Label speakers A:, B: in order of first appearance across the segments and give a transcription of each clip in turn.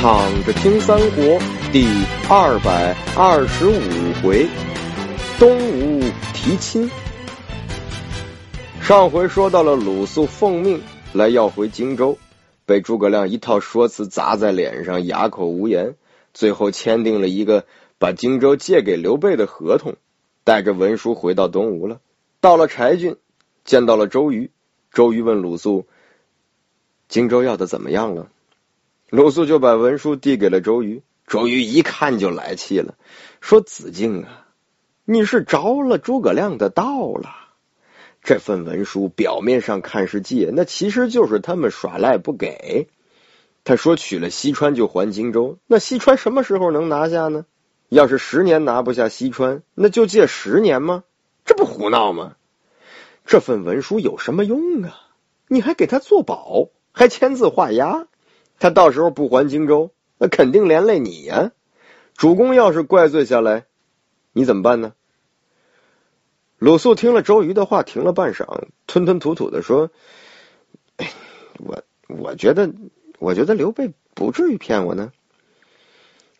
A: 躺着听三国第二百二十五回，东吴提亲。上回说到了鲁肃奉命来要回荆州，被诸葛亮一套说辞砸在脸上，哑口无言。最后签订了一个把荆州借给刘备的合同，带着文书回到东吴了。到了柴郡，见到了周瑜。周瑜问鲁肃：“荆州要的怎么样了？”鲁肃就把文书递给了周瑜。周瑜一看就来气了，说：“子敬啊，你是着了诸葛亮的道了。这份文书表面上看是借，那其实就是他们耍赖不给。他说取了西川就还荆州，那西川什么时候能拿下呢？要是十年拿不下西川，那就借十年吗？这不胡闹吗？这份文书有什么用啊？你还给他做保，还签字画押。”他到时候不还荆州，那肯定连累你呀！主公要是怪罪下来，你怎么办呢？鲁肃听了周瑜的话，停了半晌，吞吞吐吐的说：“我我觉得，我觉得刘备不至于骗我呢。”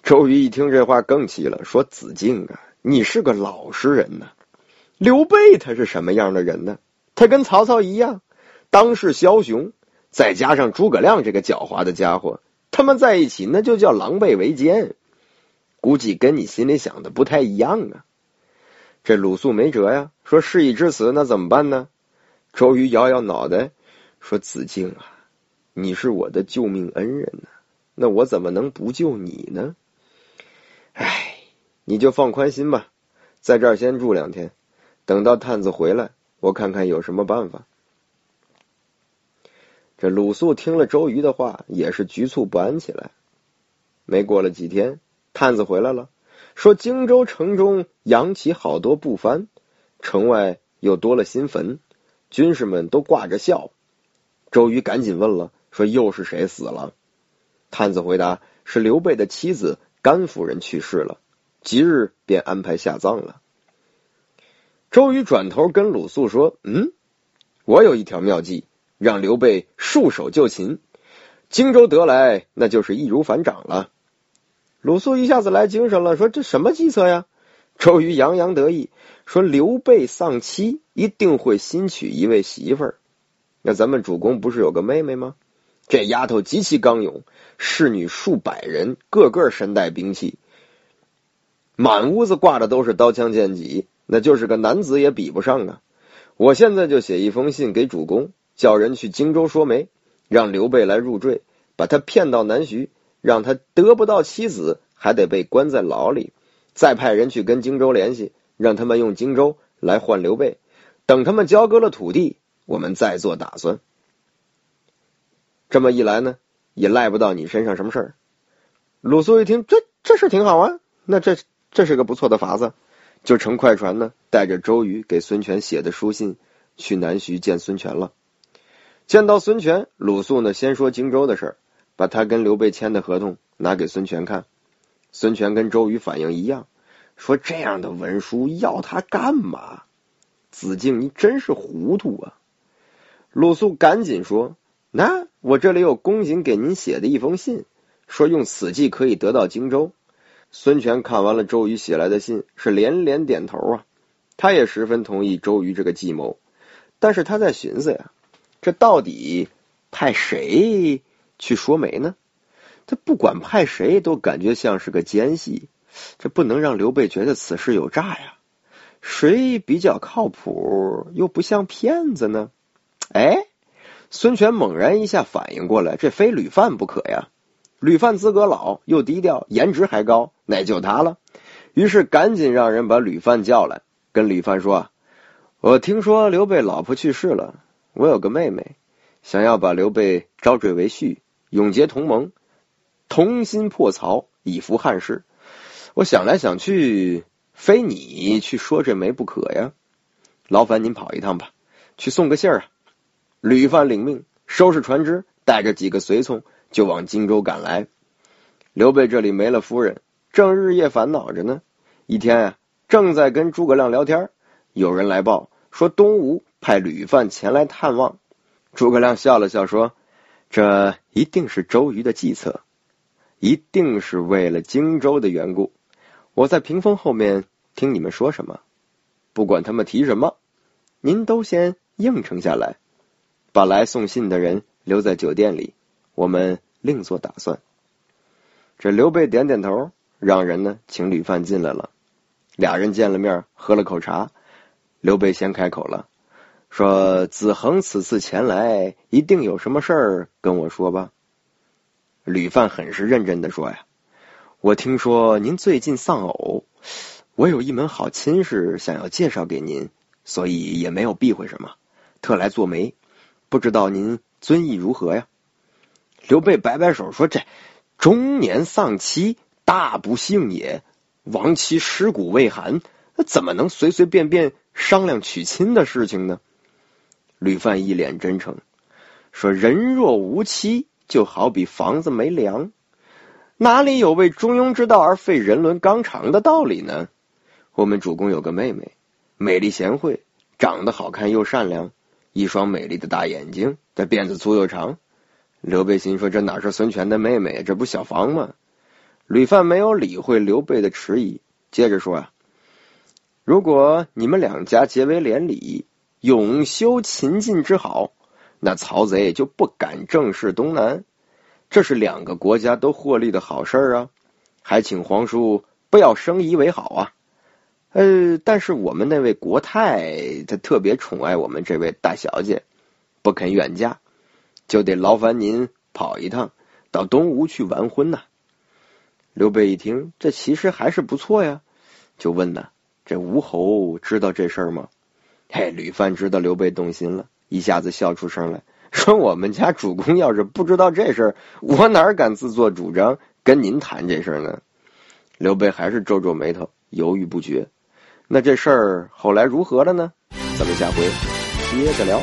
A: 周瑜一听这话更气了，说：“子敬啊，你是个老实人呐！刘备他是什么样的人呢？他跟曹操一样，当世枭雄。”再加上诸葛亮这个狡猾的家伙，他们在一起那就叫狼狈为奸。估计跟你心里想的不太一样啊。这鲁肃没辙呀，说事已至此，那怎么办呢？周瑜摇摇脑袋，说：“子敬啊，你是我的救命恩人呐，那我怎么能不救你呢？哎，你就放宽心吧，在这儿先住两天，等到探子回来，我看看有什么办法。”这鲁肃听了周瑜的话，也是局促不安起来。没过了几天，探子回来了，说荆州城中扬起好多布幡，城外又多了新坟，军士们都挂着孝。周瑜赶紧问了，说又是谁死了？探子回答是刘备的妻子甘夫人去世了，即日便安排下葬了。周瑜转头跟鲁肃说：“嗯，我有一条妙计。”让刘备束手就擒，荆州得来，那就是易如反掌了。鲁肃一下子来精神了，说：“这什么计策呀？”周瑜洋洋得意说：“刘备丧妻，一定会新娶一位媳妇儿。那咱们主公不是有个妹妹吗？这丫头极其刚勇，侍女数百人，个个身带兵器，满屋子挂的都是刀枪剑戟，那就是个男子也比不上啊！我现在就写一封信给主公。”叫人去荆州说媒，让刘备来入赘，把他骗到南徐，让他得不到妻子，还得被关在牢里。再派人去跟荆州联系，让他们用荆州来换刘备。等他们交割了土地，我们再做打算。这么一来呢，也赖不到你身上什么事儿。鲁肃一听，这这事挺好啊，那这这是个不错的法子，就乘快船呢，带着周瑜给孙权写的书信，去南徐见孙权了。见到孙权，鲁肃呢先说荆州的事儿，把他跟刘备签的合同拿给孙权看。孙权跟周瑜反应一样，说这样的文书要他干嘛？子敬，你真是糊涂啊！鲁肃赶紧说：“那我这里有公瑾给您写的一封信，说用此计可以得到荆州。”孙权看完了周瑜写来的信，是连连点头啊，他也十分同意周瑜这个计谋，但是他在寻思呀。这到底派谁去说媒呢？他不管派谁，都感觉像是个奸细。这不能让刘备觉得此事有诈呀。谁比较靠谱，又不像骗子呢？哎，孙权猛然一下反应过来，这非吕范不可呀。吕范资格老，又低调，颜值还高，那就他了。于是赶紧让人把吕范叫来，跟吕范说：“我听说刘备老婆去世了。”我有个妹妹，想要把刘备招赘为婿，永结同盟，同心破曹，以扶汉室。我想来想去，非你去说这媒不可呀。劳烦您跑一趟吧，去送个信儿啊。吕范领命，收拾船只，带着几个随从就往荆州赶来。刘备这里没了夫人，正日夜烦恼着呢。一天啊，正在跟诸葛亮聊天，有人来报说东吴。派吕范前来探望，诸葛亮笑了笑说：“这一定是周瑜的计策。”一定是为了荆州的缘故。我在屏风后面听你们说什么，不管他们提什么，您都先应承下来，把来送信的人留在酒店里，我们另做打算。这刘备点点头，让人呢请吕范进来了。俩人见了面，喝了口茶。刘备先开口了，说：“子恒此次前来，一定有什么事儿跟我说吧。”吕范很是认真的说：“呀。”我听说您最近丧偶，我有一门好亲事想要介绍给您，所以也没有避讳什么，特来做媒。不知道您尊意如何呀？刘备摆摆手说：“这中年丧妻，大不幸也。亡妻尸骨未寒，那怎么能随随便便商量娶亲的事情呢？”吕范一脸真诚说：“人若无妻，就好比房子没梁。”哪里有为中庸之道而废人伦纲常的道理呢？我们主公有个妹妹，美丽贤惠，长得好看又善良，一双美丽的大眼睛，这辫子粗又长。刘备心说：这哪是孙权的妹妹？这不小房吗？吕范没有理会刘备的迟疑，接着说：啊，如果你们两家结为连理，永修秦晋之好，那曹贼就不敢正视东南。这是两个国家都获利的好事啊，还请皇叔不要生疑为好啊。呃，但是我们那位国太他特别宠爱我们这位大小姐，不肯远嫁，就得劳烦您跑一趟到东吴去完婚呐。刘备一听，这其实还是不错呀，就问呐：“这吴侯知道这事儿吗？”嘿，吕范知道刘备动心了，一下子笑出声来。说我们家主公要是不知道这事儿，我哪敢自作主张跟您谈这事儿呢？刘备还是皱皱眉头，犹豫不决。那这事儿后来如何了呢？咱们下回接着聊。